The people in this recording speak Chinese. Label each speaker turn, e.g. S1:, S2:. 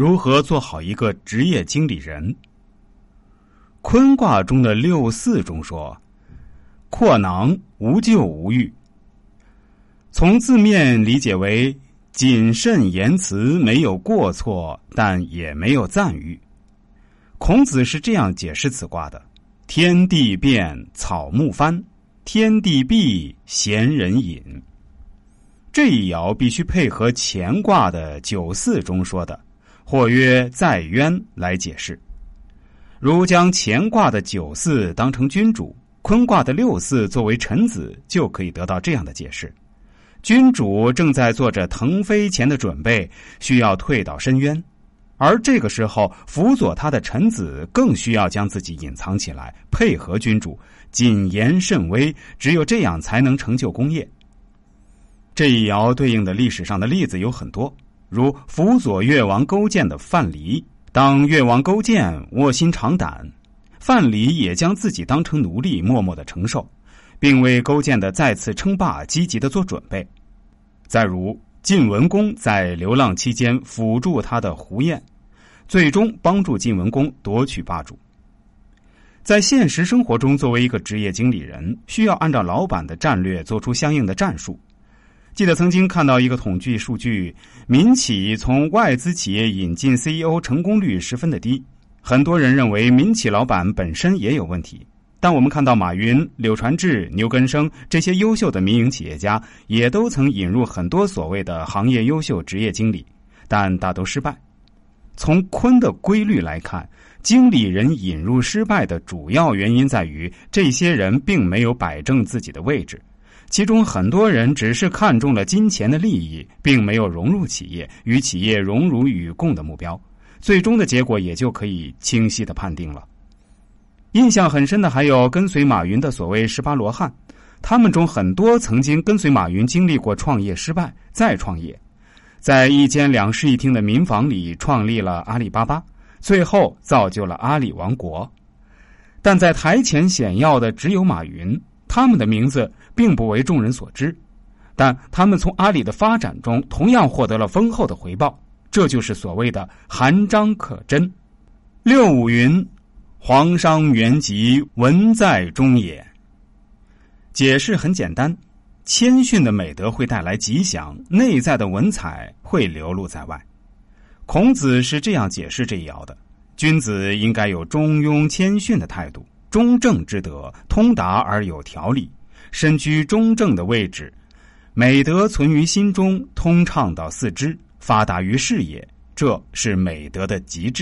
S1: 如何做好一个职业经理人？坤卦中的六四中说：“阔囊，无咎无欲。”从字面理解为谨慎言辞，没有过错，但也没有赞誉。孔子是这样解释此卦的：“天地变，草木翻；天地闭，贤人隐。”这一爻必须配合乾卦的九四中说的“或曰在渊”来解释。如将乾卦的九四当成君主，坤卦的六四作为臣子，就可以得到这样的解释：君主正在做着腾飞前的准备，需要退到深渊，而这个时候辅佐他的臣子更需要将自己隐藏起来，配合君主，谨言慎微，只有这样才能成就功业。这一爻对应的历史上的例子有很多，如辅佐越王勾践的范蠡。当越王勾践卧薪尝胆，范蠡也将自己当成奴隶，默默的承受，并为勾践的再次称霸积极的做准备。再如晋文公在流浪期间辅助他的胡彦，最终帮助晋文公夺取霸主。在现实生活中，作为一个职业经理人，需要按照老板的战略做出相应的战术。记得曾经看到一个统计数据，民企从外资企业引进 CEO 成功率十分的低。很多人认为民企老板本身也有问题，但我们看到马云、柳传志、牛根生这些优秀的民营企业家，也都曾引入很多所谓的行业优秀职业经理，但大都失败。从坤的规律来看，经理人引入失败的主要原因在于，这些人并没有摆正自己的位置。其中很多人只是看中了金钱的利益，并没有融入企业，与企业荣辱与共的目标，最终的结果也就可以清晰的判定了。印象很深的还有跟随马云的所谓十八罗汉，他们中很多曾经跟随马云经历过创业失败，再创业，在一间两室一厅的民房里创立了阿里巴巴，最后造就了阿里王国。但在台前显要的只有马云，他们的名字。并不为众人所知，但他们从阿里的发展中同样获得了丰厚的回报，这就是所谓的含章可贞。六五云：“皇商元吉，文在中也。”解释很简单，谦逊的美德会带来吉祥，内在的文采会流露在外。孔子是这样解释这一爻的：君子应该有中庸谦逊的态度，中正之德，通达而有条理。身居中正的位置，美德存于心中，通畅到四肢，发达于事业，这是美德的极致。